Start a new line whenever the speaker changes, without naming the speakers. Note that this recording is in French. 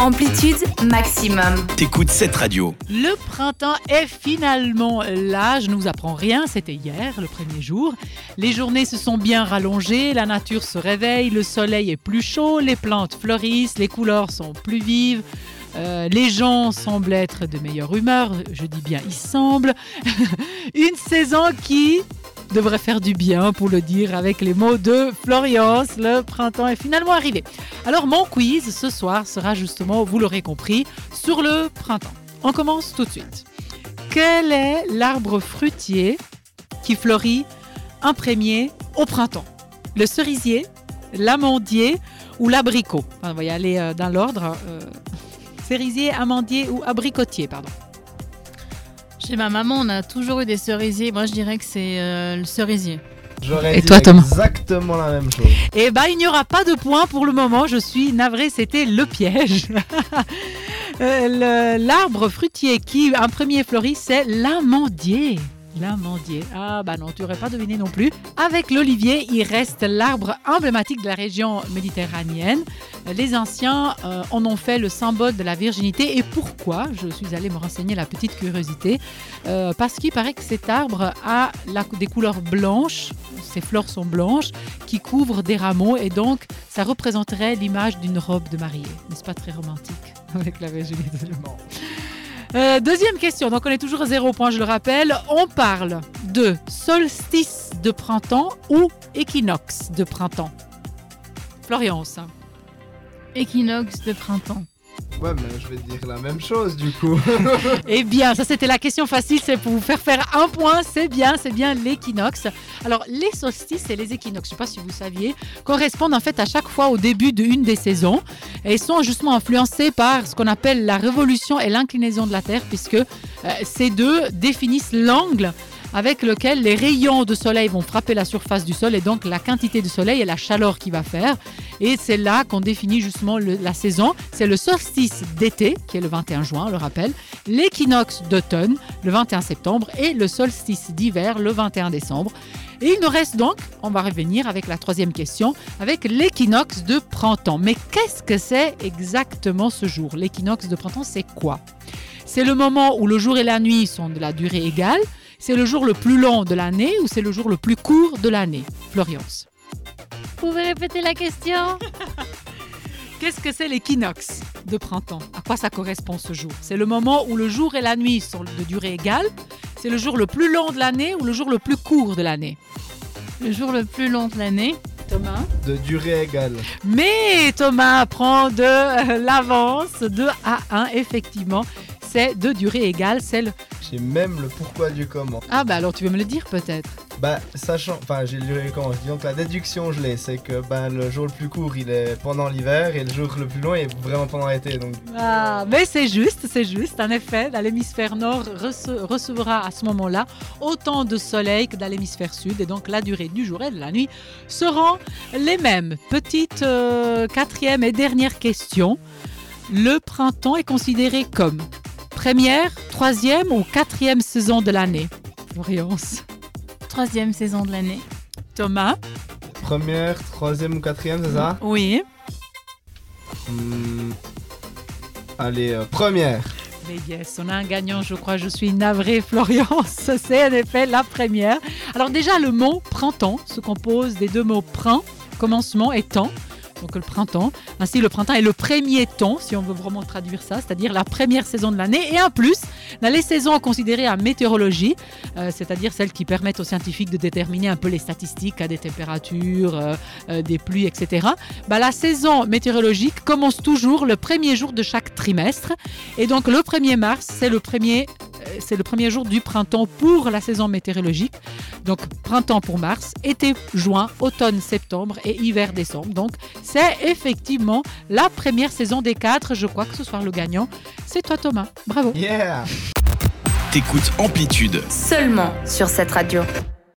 Amplitude maximum.
T'écoutes cette radio.
Le printemps est finalement là. Je ne vous apprends rien, c'était hier, le premier jour. Les journées se sont bien rallongées, la nature se réveille, le soleil est plus chaud, les plantes fleurissent, les couleurs sont plus vives. Euh, les gens semblent être de meilleure humeur, je dis bien ils semblent. Une saison qui devrait faire du bien, pour le dire avec les mots de Floriance. Le printemps est finalement arrivé. Alors mon quiz ce soir sera justement, vous l'aurez compris, sur le printemps. On commence tout de suite. Quel est l'arbre fruitier qui fleurit un premier au printemps? Le cerisier, l'amandier ou l'abricot? On va y aller euh, dans l'ordre. Euh, cerisier, amandier ou abricotier, pardon.
Chez ma maman, on a toujours eu des cerisiers. Moi, je dirais que c'est euh, le cerisier.
J'aurais
Et
dit
toi, Thomas
exactement la même chose.
Eh ben, il n'y aura pas de point pour le moment. Je suis navrée, c'était le piège. Euh, le- L'arbre fruitier qui, un premier fleuri, c'est l'amandier. L'amandier. Ah bah non, tu n'aurais pas deviné non plus. Avec l'olivier, il reste l'arbre emblématique de la région méditerranéenne. Les anciens euh, en ont fait le symbole de la virginité. Et pourquoi? Je suis allée me renseigner la petite curiosité. Euh, parce qu'il paraît que cet arbre a des couleurs blanches, ses fleurs sont blanches, qui couvrent des rameaux. Et donc, ça représenterait l'image d'une robe de mariée. N'est-ce pas très romantique? Avec la virginité euh, deuxième question, donc on est toujours à zéro point, je le rappelle. On parle de solstice de printemps ou équinoxe de printemps? Florence.
Équinoxe de printemps.
Ouais, mais je vais dire la même chose du coup.
Eh bien, ça c'était la question facile, c'est pour vous faire faire un point, c'est bien, c'est bien l'équinoxe. Alors, les solstices et les équinoxes, je ne sais pas si vous saviez, correspondent en fait à chaque fois au début d'une des saisons et sont justement influencés par ce qu'on appelle la révolution et l'inclinaison de la Terre, puisque euh, ces deux définissent l'angle avec lequel les rayons de soleil vont frapper la surface du sol et donc la quantité de soleil et la chaleur qu'il va faire. Et c'est là qu'on définit justement la saison. C'est le solstice d'été, qui est le 21 juin, on le rappelle, l'équinoxe d'automne, le 21 septembre, et le solstice d'hiver, le 21 décembre. Et il nous reste donc, on va revenir avec la troisième question, avec l'équinoxe de printemps. Mais qu'est-ce que c'est exactement ce jour? L'équinoxe de printemps, c'est quoi? C'est le moment où le jour et la nuit sont de la durée égale c'est le jour le plus long de l'année ou c'est le jour le plus court de l'année Florence.
Vous pouvez répéter la question?
Qu'est-ce que c'est l'équinoxe de printemps? À quoi ça correspond ce jour? C'est le moment où le jour et la nuit sont de durée égale. C'est le jour le plus long de l'année ou le jour le plus court de l'année?
Le jour le plus long de l'année.
Thomas?
De durée égale.
Mais Thomas prend de euh, l'avance, 2 à 1, effectivement. C'est de durée égale, c'est le...
J'ai même le pourquoi du comment.
Ah bah alors tu veux me le dire peut-être?
Bah, sachant. Enfin, j'ai le comment. Disons que la déduction, je l'ai. C'est que bah, le jour le plus court, il est pendant l'hiver et le jour le plus long, il est vraiment pendant l'été. Donc,
Ah, mais c'est juste, c'est juste. En effet, dans l'hémisphère nord rece- recevra à ce moment-là autant de soleil que dans l'hémisphère sud. Et donc, la durée du jour et de la nuit seront les mêmes. Petite euh, quatrième et dernière question. Le printemps est considéré comme première, troisième ou quatrième saison de l'année? Florence.
Troisième saison de l'année.
Thomas?
Première, troisième ou quatrième, c'est ça?
Oui.
Hmm. Allez, euh, première.
Mais yes, on a un gagnant, je crois. Je suis navrée, Florence. C'est en effet la première. Alors déjà, le mot printemps se compose des deux mots prin, commencement, et temps. Donc le printemps. Ainsi, le printemps est le premier temps, si on veut vraiment traduire ça, c'est-à-dire la première saison de l'année. Et en plus, dans les saisons considérées en météorologie, euh, c'est-à-dire celles qui permettent aux scientifiques de déterminer un peu les statistiques à des températures, euh, euh, des pluies, etc. Bah, la saison météorologique commence toujours le premier jour de chaque trimestre. Et donc le 1er mars, c'est le premier, c'est le premier jour du printemps pour la saison météorologique. Donc printemps pour mars, été juin, automne septembre et hiver décembre. Donc c'est effectivement la première saison des quatre. Je crois que ce soir le gagnant, c'est toi Thomas. Bravo.
Yeah!
T'écoutes Amplitude.
Seulement sur cette radio.